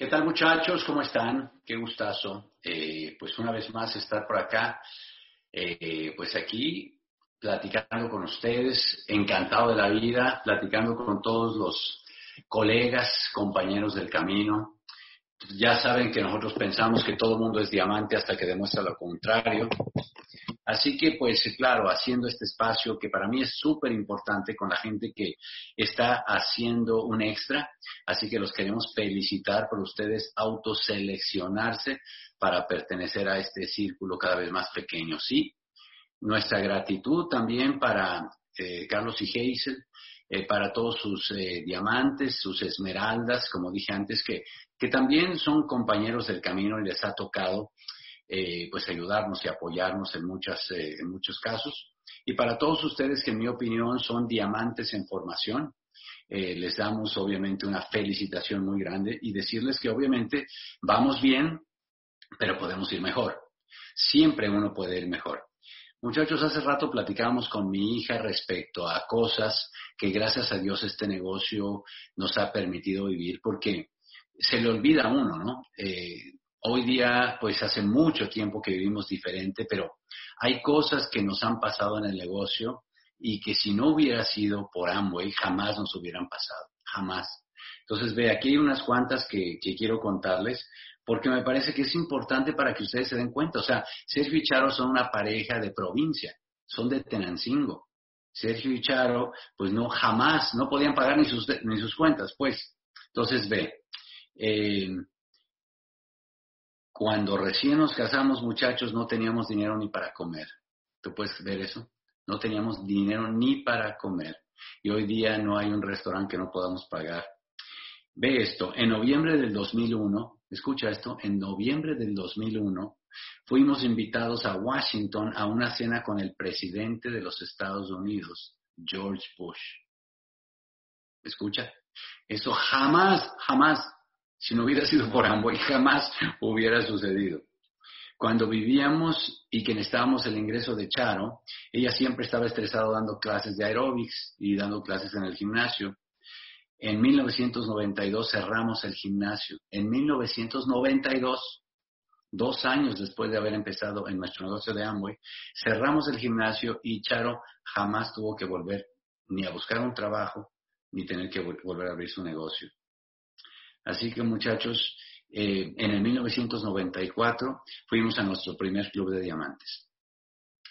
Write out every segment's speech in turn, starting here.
¿Qué tal muchachos? ¿Cómo están? Qué gustazo. Eh, pues una vez más estar por acá, eh, pues aquí platicando con ustedes, encantado de la vida, platicando con todos los colegas, compañeros del camino. Ya saben que nosotros pensamos que todo mundo es diamante hasta que demuestra lo contrario. Así que, pues claro, haciendo este espacio que para mí es súper importante con la gente que está haciendo un extra. Así que los queremos felicitar por ustedes autoseleccionarse para pertenecer a este círculo cada vez más pequeño. Sí, nuestra gratitud también para eh, Carlos y Geisel, eh, para todos sus eh, diamantes, sus esmeraldas, como dije antes, que, que también son compañeros del camino y les ha tocado eh, pues ayudarnos y apoyarnos en, muchas, eh, en muchos casos. Y para todos ustedes que en mi opinión son diamantes en formación, eh, les damos obviamente una felicitación muy grande y decirles que obviamente vamos bien, pero podemos ir mejor. Siempre uno puede ir mejor. Muchachos, hace rato platicábamos con mi hija respecto a cosas que gracias a Dios este negocio nos ha permitido vivir, porque se le olvida a uno, ¿no? Hoy día, pues hace mucho tiempo que vivimos diferente, pero hay cosas que nos han pasado en el negocio y que si no hubiera sido por Amway, jamás nos hubieran pasado, jamás. Entonces, ve, aquí hay unas cuantas que, quiero contarles, porque me parece que es importante para que ustedes se den cuenta. O sea, Sergio y Charo son una pareja de provincia, son de Tenancingo. Sergio y Charo, pues no, jamás, no podían pagar ni sus, ni sus cuentas, pues. Entonces, ve, eh, cuando recién nos casamos, muchachos, no teníamos dinero ni para comer. ¿Tú puedes ver eso? No teníamos dinero ni para comer. Y hoy día no hay un restaurante que no podamos pagar. Ve esto, en noviembre del 2001, escucha esto, en noviembre del 2001 fuimos invitados a Washington a una cena con el presidente de los Estados Unidos, George Bush. Escucha, eso jamás, jamás si no hubiera sido por Amway, jamás hubiera sucedido. Cuando vivíamos y que necesitábamos el ingreso de Charo, ella siempre estaba estresada dando clases de aeróbics y dando clases en el gimnasio. En 1992 cerramos el gimnasio. En 1992, dos años después de haber empezado en nuestro negocio de Amway, cerramos el gimnasio y Charo jamás tuvo que volver ni a buscar un trabajo ni tener que volver a abrir su negocio. Así que muchachos, eh, en el 1994 fuimos a nuestro primer club de diamantes.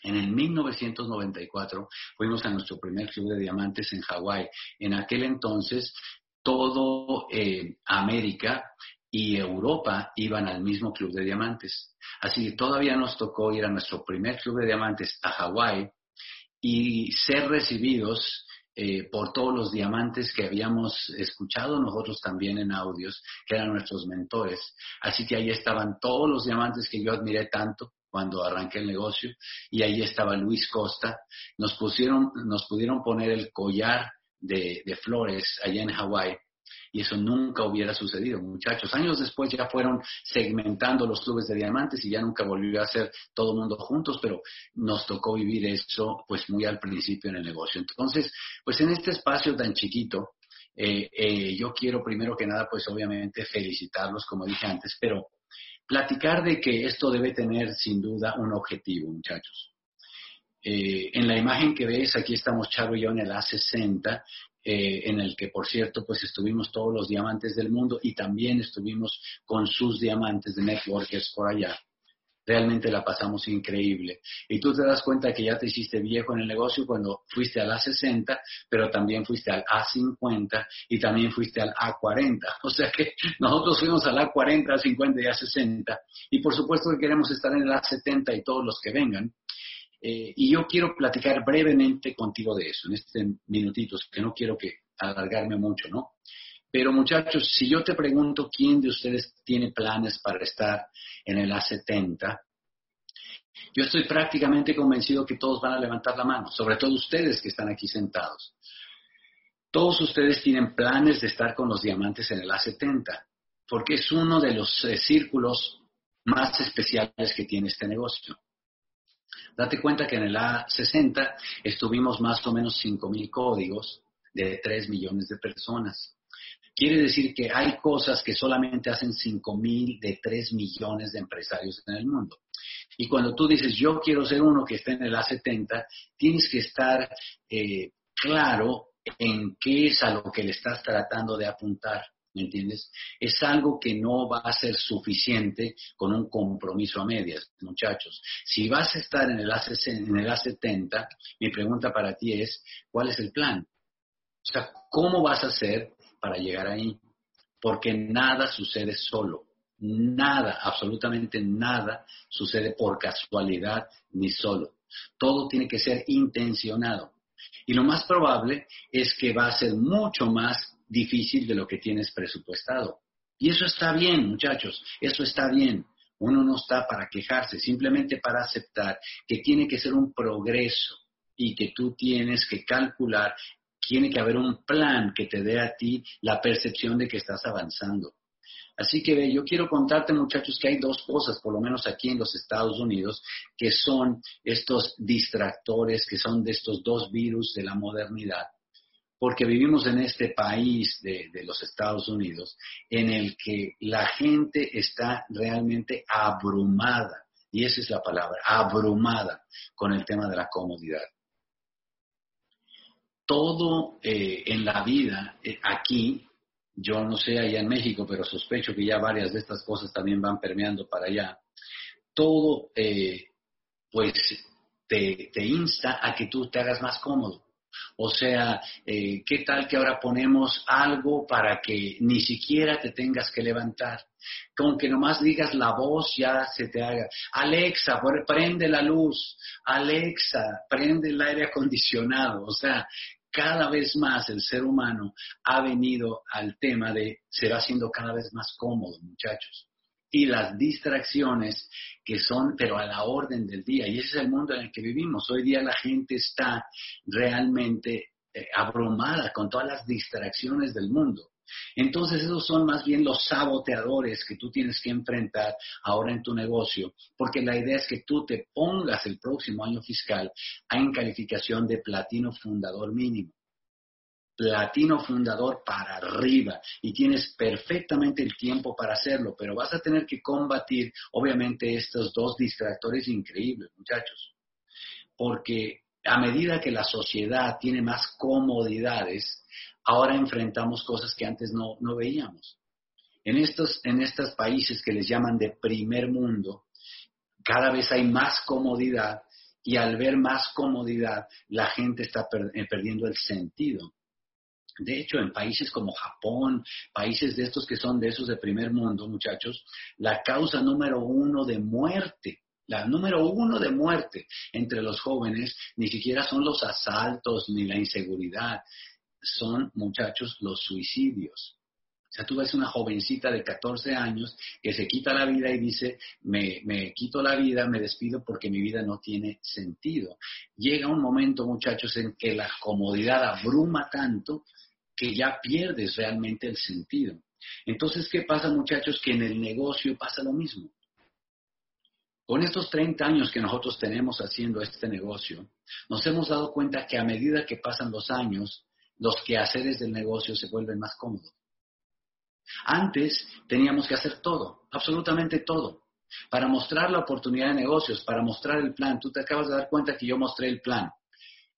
En el 1994 fuimos a nuestro primer club de diamantes en Hawái. En aquel entonces todo eh, América y Europa iban al mismo club de diamantes. Así que todavía nos tocó ir a nuestro primer club de diamantes a Hawái y ser recibidos eh, por todos los diamantes que habíamos escuchado nosotros también en audios, que eran nuestros mentores. Así que ahí estaban todos los diamantes que yo admiré tanto cuando arranqué el negocio, y ahí estaba Luis Costa. Nos pusieron, nos pudieron poner el collar de, de flores allá en Hawái y eso nunca hubiera sucedido, muchachos. Años después ya fueron segmentando los clubes de diamantes y ya nunca volvió a ser todo mundo juntos, pero nos tocó vivir eso pues muy al principio en el negocio. Entonces, pues en este espacio tan chiquito, eh, eh, yo quiero primero que nada pues obviamente felicitarlos, como dije antes, pero platicar de que esto debe tener sin duda un objetivo, muchachos. Eh, en la imagen que ves, aquí estamos Charo y yo en el A60 eh, en el que, por cierto, pues estuvimos todos los diamantes del mundo y también estuvimos con sus diamantes de networkers por allá. Realmente la pasamos increíble. Y tú te das cuenta que ya te hiciste viejo en el negocio cuando fuiste al A60, pero también fuiste al A50 y también fuiste al A40. O sea que nosotros fuimos al A40, A50 y A60. Y por supuesto que queremos estar en el A70 y todos los que vengan. Eh, y yo quiero platicar brevemente contigo de eso, en este minutitos, que no quiero que alargarme mucho, ¿no? Pero muchachos, si yo te pregunto quién de ustedes tiene planes para estar en el A70, yo estoy prácticamente convencido que todos van a levantar la mano, sobre todo ustedes que están aquí sentados. Todos ustedes tienen planes de estar con los diamantes en el A70, porque es uno de los eh, círculos más especiales que tiene este negocio. Date cuenta que en el A60 estuvimos más o menos 5.000 códigos de 3 millones de personas. Quiere decir que hay cosas que solamente hacen 5 mil de 3 millones de empresarios en el mundo. Y cuando tú dices, yo quiero ser uno que esté en el A70, tienes que estar eh, claro en qué es a lo que le estás tratando de apuntar. ¿Me entiendes? Es algo que no va a ser suficiente con un compromiso a medias, muchachos. Si vas a estar en el, en el A70, mi pregunta para ti es, ¿cuál es el plan? O sea, ¿cómo vas a hacer para llegar ahí? Porque nada sucede solo. Nada, absolutamente nada sucede por casualidad ni solo. Todo tiene que ser intencionado. Y lo más probable es que va a ser mucho más difícil de lo que tienes presupuestado. Y eso está bien, muchachos, eso está bien. Uno no está para quejarse, simplemente para aceptar que tiene que ser un progreso y que tú tienes que calcular, tiene que haber un plan que te dé a ti la percepción de que estás avanzando. Así que yo quiero contarte, muchachos, que hay dos cosas, por lo menos aquí en los Estados Unidos, que son estos distractores, que son de estos dos virus de la modernidad porque vivimos en este país de, los Estados Unidos en el que la gente está realmente abrumada, y esa es la palabra, abrumada con el tema de la comodidad. Todo eh, en la vida eh, aquí, yo no sé allá en México, pero sospecho que ya varias de estas cosas también van permeando para allá, todo eh, pues te insta a que tú te hagas más cómodo o sea, eh, ¿qué tal que ahora ponemos algo para que ni siquiera te tengas que levantar? Con que nomás digas la voz ya se te haga. Alexa, prende la luz. Alexa, prende el aire acondicionado. O sea, cada vez más el ser humano ha venido al tema de se va haciendo cada vez más cómodo, muchachos y las distracciones que son, pero a la orden del día. Y ese es el mundo en el que vivimos. Hoy día la gente está realmente eh, abrumada con todas las distracciones del mundo. Entonces esos son más bien los saboteadores que tú tienes que enfrentar ahora en tu negocio, porque la idea es que tú te pongas el próximo año fiscal en calificación de platino fundador mínimo latino fundador para arriba y tienes perfectamente el tiempo para hacerlo, pero vas a tener que combatir obviamente estos dos distractores increíbles, muchachos, porque a medida que la sociedad tiene más comodidades, ahora enfrentamos cosas que antes no, no veíamos. En estos, en estos países que les llaman de primer mundo, cada vez hay más comodidad y al ver más comodidad, la gente está eh, perdiendo el sentido de hecho, en países como Japón, países de estos que son de esos de primer mundo, muchachos, la causa número uno de muerte, la número uno de muerte entre los jóvenes ni siquiera son los asaltos ni la inseguridad, son, muchachos, los suicidios. O sea, tú ves una jovencita de 14 años que se quita la vida y dice, me, me, quito la vida, me despido porque mi vida no tiene sentido. Llega un momento, muchachos, en que la comodidad abruma tanto que ya pierdes realmente el sentido. Entonces, ¿qué pasa muchachos? Que en el negocio pasa lo mismo. Con estos 30 años que nosotros tenemos haciendo este negocio, nos hemos dado cuenta que a medida que pasan los años, los quehaceres del negocio se vuelven más cómodos. Antes teníamos que hacer todo, absolutamente todo, para mostrar la oportunidad de negocios, para mostrar el plan. Tú te acabas de dar cuenta que yo mostré el plan.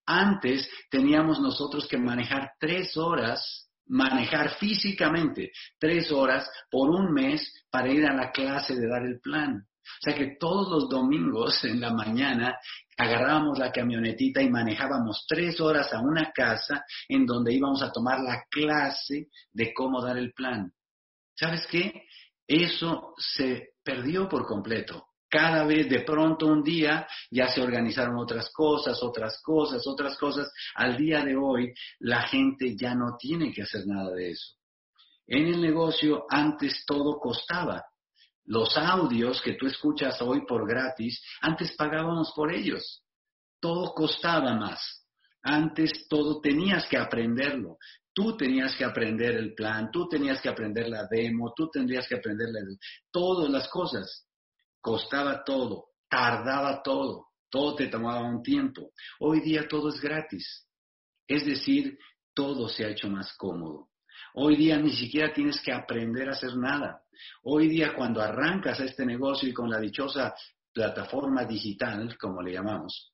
Antes teníamos nosotros que manejar tres horas, manejar físicamente tres horas por un mes para ir a la clase de dar el plan. O sea que todos los domingos en la mañana agarrábamos la camionetita y manejábamos tres horas a una casa en donde íbamos a tomar la clase de cómo dar el plan. ¿Sabes qué? Eso se perdió por completo cada vez de pronto un día ya se organizaron otras cosas, otras cosas, otras cosas. Al día de hoy la gente ya no tiene que hacer nada de eso. En el negocio antes todo costaba. Los audios que tú escuchas hoy por gratis, antes pagábamos por ellos. Todo costaba más. Antes todo tenías que aprenderlo. Tú tenías que aprender el plan, tú tenías que aprender la demo, tú tendrías que aprender todas las cosas costaba todo, tardaba todo, todo te tomaba un tiempo. Hoy día todo es gratis. Es decir, todo se ha hecho más cómodo. Hoy día ni siquiera tienes que aprender a hacer nada. Hoy día cuando arrancas este negocio y con la dichosa plataforma digital, como le llamamos,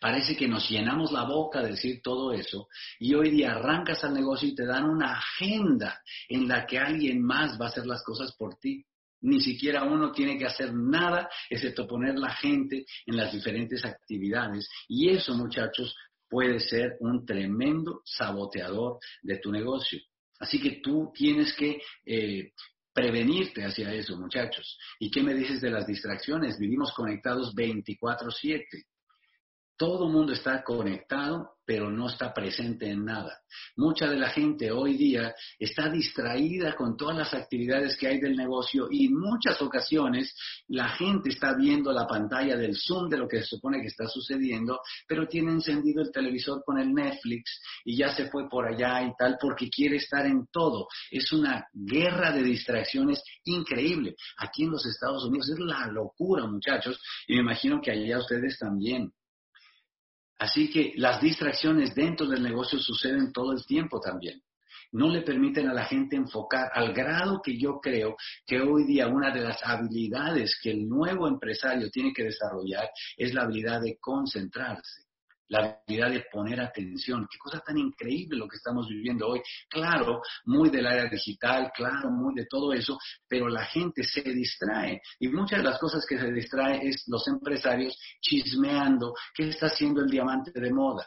Parece que nos llenamos la boca de decir todo eso y hoy día arrancas al negocio y te dan una agenda en la que alguien más va a hacer las cosas por ti. Ni siquiera uno tiene que hacer nada excepto poner la gente en las diferentes actividades. Y eso, muchachos, puede ser un tremendo saboteador de tu negocio. Así que tú tienes que eh, prevenirte hacia eso, muchachos. ¿Y qué me dices de las distracciones? Vivimos conectados 24/7. Todo el mundo está conectado, pero no está presente en nada. Mucha de la gente hoy día está distraída con todas las actividades que hay del negocio y en muchas ocasiones la gente está viendo la pantalla del Zoom de lo que se supone que está sucediendo, pero tiene encendido el televisor con el Netflix y ya se fue por allá y tal porque quiere estar en todo. Es una guerra de distracciones increíble. Aquí en los Estados Unidos es la locura, muchachos, y me imagino que allá ustedes también. Así que las distracciones dentro del negocio suceden todo el tiempo también. No le permiten a la gente enfocar al grado que yo creo que hoy día una de las habilidades que el nuevo empresario tiene que desarrollar es la habilidad de concentrarse la habilidad de poner atención. Qué cosa tan increíble lo que estamos viviendo hoy. Claro, muy del área digital, claro, muy de todo eso, pero la gente se distrae. Y muchas de las cosas que se distrae es los empresarios chismeando qué está haciendo el diamante de moda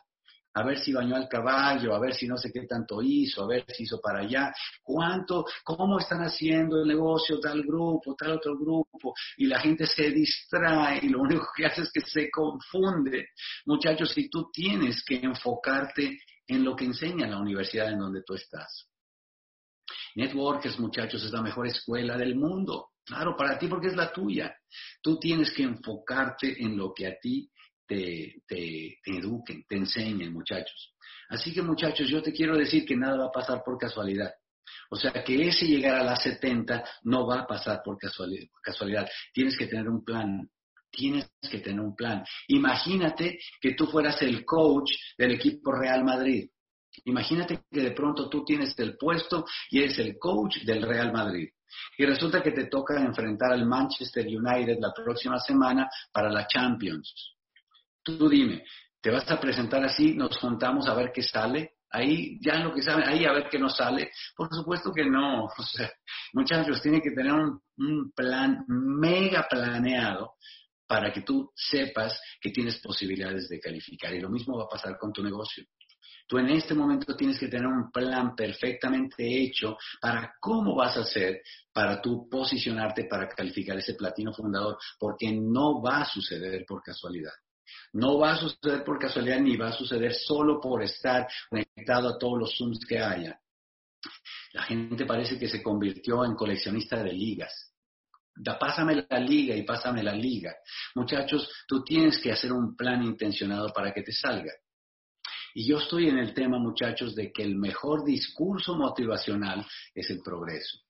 a ver si bañó al caballo, a ver si no sé qué tanto hizo, a ver si hizo para allá, cuánto, cómo están haciendo el negocio tal grupo, tal otro grupo, y la gente se distrae y lo único que hace es que se confunde. Muchachos, si tú tienes que enfocarte en lo que enseña la universidad en donde tú estás. Networkers, muchachos, es la mejor escuela del mundo. Claro, para ti porque es la tuya. Tú tienes que enfocarte en lo que a ti te, te, eduquen, te enseñen, muchachos. Así que, muchachos, yo te quiero decir que nada va a pasar por casualidad. O sea, que ese llegar a las 70 no va a pasar por casualidad, por casualidad. Tienes que tener un plan. Tienes que tener un plan. Imagínate que tú fueras el coach del equipo Real Madrid. Imagínate que de pronto tú tienes el puesto y eres el coach del Real Madrid. Y resulta que te toca enfrentar al Manchester United la próxima semana para la Champions. Tú dime, ¿te vas a presentar así? ¿Nos juntamos a ver qué sale? Ahí ya lo que saben, ahí a ver qué nos sale. Por supuesto que no. O sea, muchachos, tienen que tener un, un plan mega planeado para que tú sepas que tienes posibilidades de calificar. Y lo mismo va a pasar con tu negocio. Tú en este momento tienes que tener un plan perfectamente hecho para cómo vas a hacer para tú posicionarte para calificar ese platino fundador, porque no va a suceder por casualidad. No va a suceder por casualidad ni va a suceder solo por estar conectado a todos los Zooms que haya. La gente parece que se convirtió en coleccionista de ligas. Da, pásame la liga y pásame la liga. Muchachos, tú tienes que hacer un plan intencionado para que te salga. Y yo estoy en el tema, muchachos, de que el mejor discurso motivacional es el progreso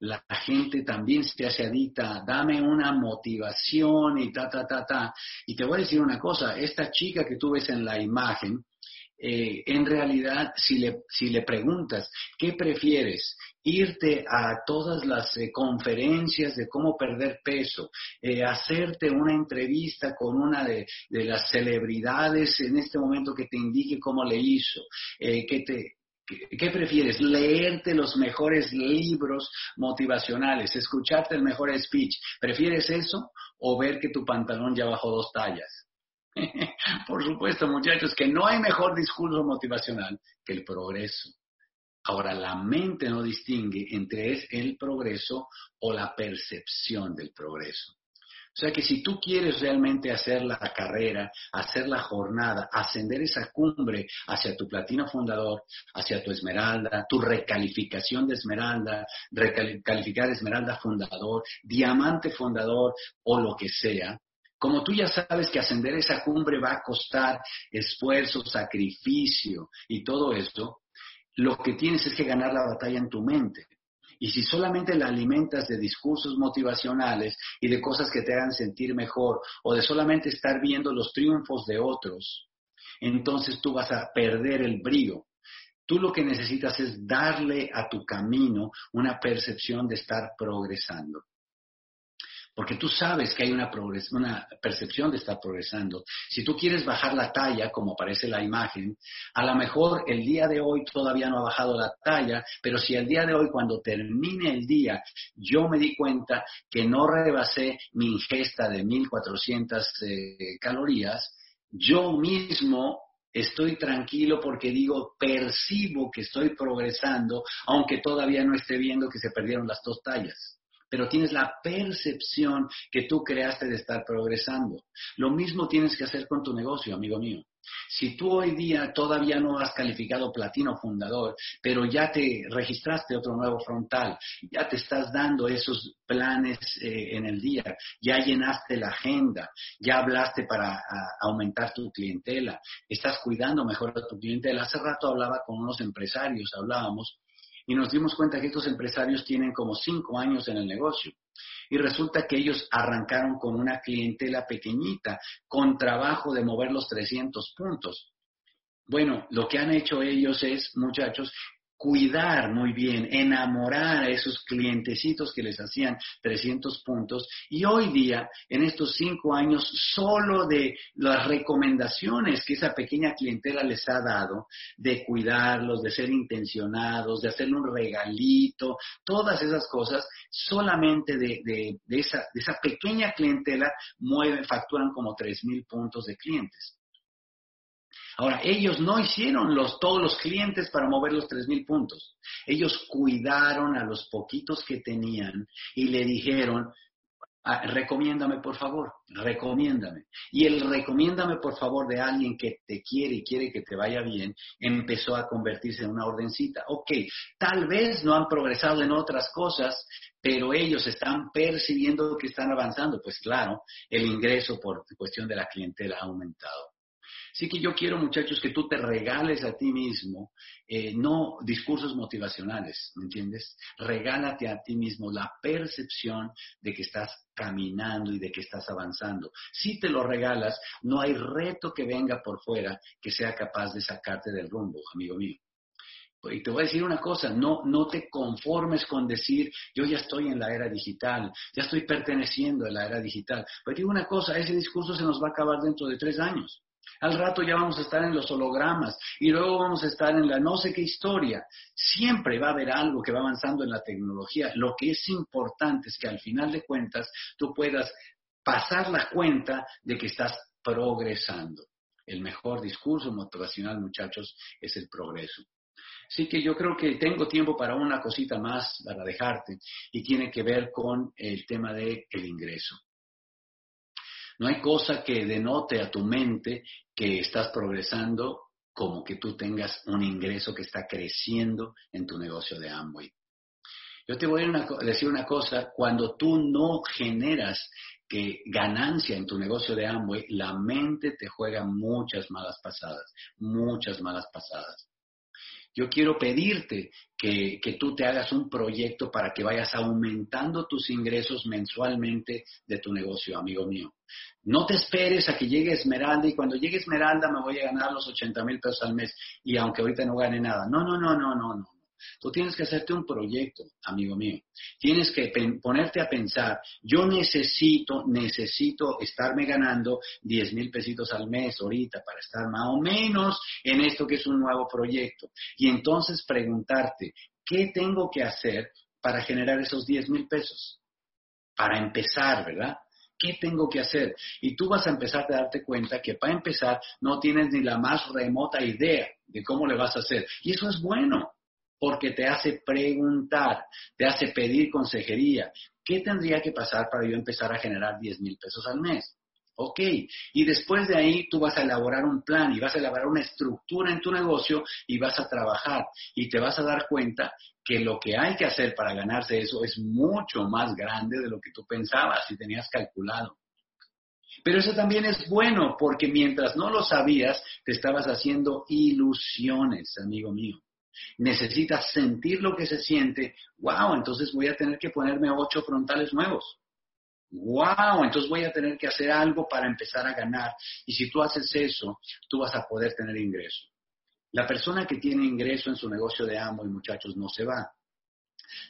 la gente también se hace adicta, dame una motivación y ta, ta, ta, ta. Y te voy a decir una cosa, esta chica que tú ves en la imagen, eh, en realidad, si le, si le preguntas, ¿qué prefieres? Irte a todas las eh, conferencias de cómo perder peso, eh, hacerte una entrevista con una de, de, las celebridades en este momento que te indique cómo le hizo, que te, ¿Qué prefieres? ¿Leerte los mejores libros motivacionales? ¿Escucharte el mejor speech? ¿Prefieres eso o ver que tu pantalón ya bajó dos tallas? Por supuesto, muchachos, que no hay mejor discurso motivacional que el progreso. Ahora, la mente no distingue entre el progreso o la percepción del progreso. O sea que si tú quieres realmente hacer la carrera, hacer la jornada, ascender esa cumbre hacia tu platino fundador, hacia tu esmeralda, tu recalificación de esmeralda, recalificar esmeralda fundador, diamante fundador o lo que sea, como tú ya sabes que ascender esa cumbre va a costar esfuerzo, sacrificio y todo esto, lo que tienes es que ganar la batalla en tu mente. Y si solamente la alimentas de discursos motivacionales y de cosas que te hagan sentir mejor o de solamente estar viendo los triunfos de otros, entonces tú vas a perder el brío. Tú lo que necesitas es darle a tu camino una percepción de estar progresando. Porque tú sabes que hay una, una, percepción de estar progresando. Si tú quieres bajar la talla, como aparece la imagen, a lo mejor el día de hoy todavía no ha bajado la talla, pero si el día de hoy, cuando termine el día, yo me di cuenta que no rebasé mi ingesta de 1400 eh, calorías, yo mismo estoy tranquilo porque digo, percibo que estoy progresando, aunque todavía no esté viendo que se perdieron las dos tallas pero tienes la percepción que tú creaste de estar progresando. Lo mismo tienes que hacer con tu negocio, amigo mío. Si tú hoy día todavía no has calificado platino fundador, pero ya te registraste otro nuevo frontal, ya te estás dando esos planes eh, en el día, ya llenaste la agenda, ya hablaste para aumentar tu clientela, estás cuidando mejor a tu clientela. Hace rato hablaba con unos empresarios, hablábamos, y nos dimos cuenta que estos empresarios tienen como cinco años en el negocio. Y resulta que ellos arrancaron con una clientela pequeñita, con trabajo de mover los 300 puntos. Bueno, lo que han hecho ellos es, muchachos, cuidar muy bien, enamorar a esos clientecitos que les hacían 300 puntos. Y hoy día, en estos cinco años, solo de las recomendaciones que esa pequeña clientela les ha dado, de cuidarlos, de ser intencionados, de hacerle un regalito, todas esas cosas, solamente de, de, esa, de esa pequeña clientela mueven, facturan como 3 mil puntos de clientes. Ahora, ellos no hicieron los, todos los clientes para mover los tres mil puntos. Ellos cuidaron a los poquitos que tenían y le dijeron, ah, recomiéndame por favor, recomiéndame. Y el recomiéndame por favor de alguien que te quiere y quiere que te vaya bien, empezó a convertirse en una ordencita. Ok, tal vez no han progresado en otras cosas, pero ellos están percibiendo que están avanzando. Pues claro, el ingreso por cuestión de la clientela ha aumentado. Así que yo quiero, muchachos, que tú te regales a ti mismo, eh, no discursos motivacionales, ¿me entiendes? Regálate a ti mismo la percepción de que estás caminando y de que estás avanzando. Si te lo regalas, no hay reto que venga por fuera que sea capaz de sacarte del rumbo, amigo mío. Y te voy a decir una cosa, no, no te conformes con decir, yo ya estoy en la era digital, ya estoy perteneciendo a la era digital. Pero digo una cosa, ese discurso se nos va a acabar dentro de tres años. Al rato ya vamos a estar en los hologramas y luego vamos a estar en la no sé qué historia. Siempre va a haber algo que va avanzando en la tecnología. Lo que es importante es que al final de cuentas tú puedas pasar la cuenta de que estás progresando. El mejor discurso motivacional, muchachos, es el progreso. Así que yo creo que tengo tiempo para una cosita más para dejarte y tiene que ver con el tema del el ingreso. No hay cosa que denote a tu mente que estás progresando como que tú tengas un ingreso que está creciendo en tu negocio de Amway. Yo te voy a decir una cosa, cuando tú no generas que ganancia en tu negocio de Amway, la mente te juega muchas malas pasadas, muchas malas pasadas. Yo quiero pedirte que, que, tú te hagas un proyecto para que vayas aumentando tus ingresos mensualmente de tu negocio, amigo mío. No te esperes a que llegue Esmeralda y cuando llegue Esmeralda me voy a ganar los 80 mil pesos al mes y aunque ahorita no gane nada. No, no, no, no, no, no. Tú tienes que hacerte un proyecto, amigo mío. Tienes que ponerte a pensar, yo necesito, necesito estarme ganando 10 mil pesitos al mes ahorita para estar más o menos en esto que es un nuevo proyecto. Y entonces preguntarte, ¿qué tengo que hacer para generar esos 10 mil pesos? Para empezar, ¿verdad? ¿Qué tengo que hacer? Y tú vas a empezar a darte cuenta que para empezar no tienes ni la más remota idea de cómo le vas a hacer. Y eso es bueno porque te hace preguntar, te hace pedir consejería. ¿Qué tendría que pasar para yo empezar a generar 10 mil pesos al mes? Ok, y después de ahí tú vas a elaborar un plan y vas a elaborar una estructura en tu negocio y vas a trabajar y te vas a dar cuenta que lo que hay que hacer para ganarse eso es mucho más grande de lo que tú pensabas y tenías calculado. Pero eso también es bueno porque mientras no lo sabías, te estabas haciendo ilusiones, amigo mío necesitas sentir lo que se siente, wow, entonces voy a tener que ponerme ocho frontales nuevos. Wow, entonces voy a tener que hacer algo para empezar a ganar. Y si tú haces eso, tú vas a poder tener ingreso. La persona que tiene ingreso en su negocio de Amway, muchachos, no se va.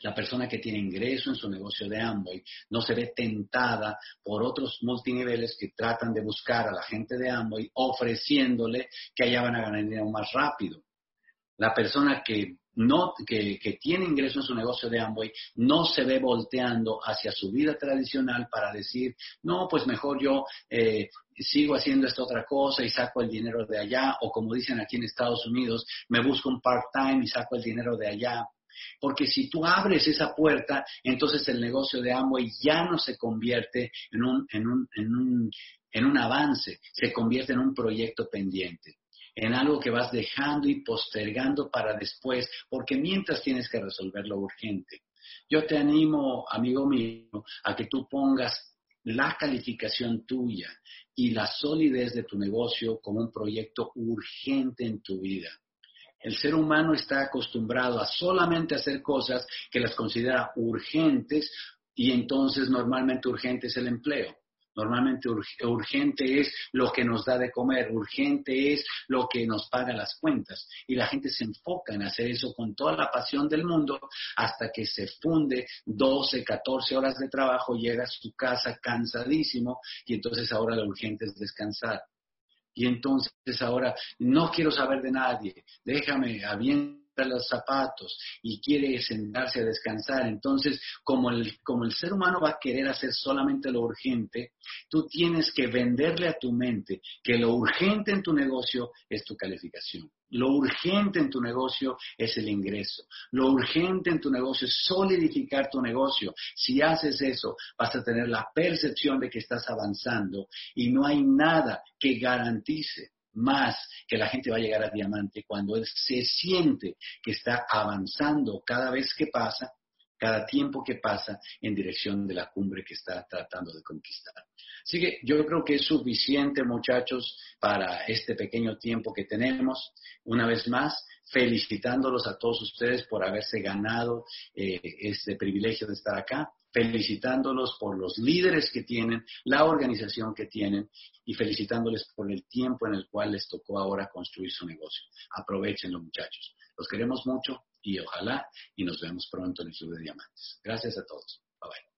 La persona que tiene ingreso en su negocio de Amway no se ve tentada por otros multiniveles que tratan de buscar a la gente de Amway ofreciéndole que allá van a ganar dinero más rápido. La persona que no, que, tiene ingreso en su negocio de Amway no se ve volteando hacia su vida tradicional para decir, no, pues mejor yo eh, sigo haciendo esta otra cosa y saco el dinero de allá, o como dicen aquí en Estados Unidos, me busco un part-time y saco el dinero de allá. Porque si tú abres esa puerta, entonces el negocio de Amway ya no se convierte en un, en un, en un, en un avance, se convierte en un proyecto pendiente en algo que vas dejando y postergando para después, porque mientras tienes que resolver lo urgente. Yo te animo, amigo mío, a que tú pongas la calificación tuya y la solidez de tu negocio como un proyecto urgente en tu vida. El ser humano está acostumbrado a solamente hacer cosas que las considera urgentes y entonces normalmente urgente es el empleo. Normalmente urgente es lo que nos da de comer, urgente es lo que nos paga las cuentas. Y la gente se enfoca en hacer eso con toda la pasión del mundo hasta que se funde 12, 14 horas de trabajo, llega a su casa cansadísimo y entonces ahora lo urgente es descansar. Y entonces ahora no quiero saber de nadie, déjame, bien los zapatos y quiere sentarse a descansar. Entonces, como el, como el ser humano va a querer hacer solamente lo urgente, tú tienes que venderle a tu mente que lo urgente en tu negocio es tu calificación. Lo urgente en tu negocio es el ingreso. Lo urgente en tu negocio es solidificar tu negocio. Si haces eso, vas a tener la percepción de que estás avanzando y no hay nada que garantice más que la gente va a llegar a diamante cuando él se siente que está avanzando cada vez que pasa, cada tiempo que pasa en dirección de la cumbre que está tratando de conquistar. Así que yo creo que es suficiente, muchachos, para este pequeño tiempo que tenemos. Una vez más, felicitándolos a todos ustedes por haberse ganado eh, este privilegio de estar acá felicitándolos por los líderes que tienen, la organización que tienen y felicitándoles por el tiempo en el cual les tocó ahora construir su negocio. Aprovechenlo, muchachos. Los queremos mucho y ojalá y nos vemos pronto en el Club de Diamantes. Gracias a todos. Bye bye.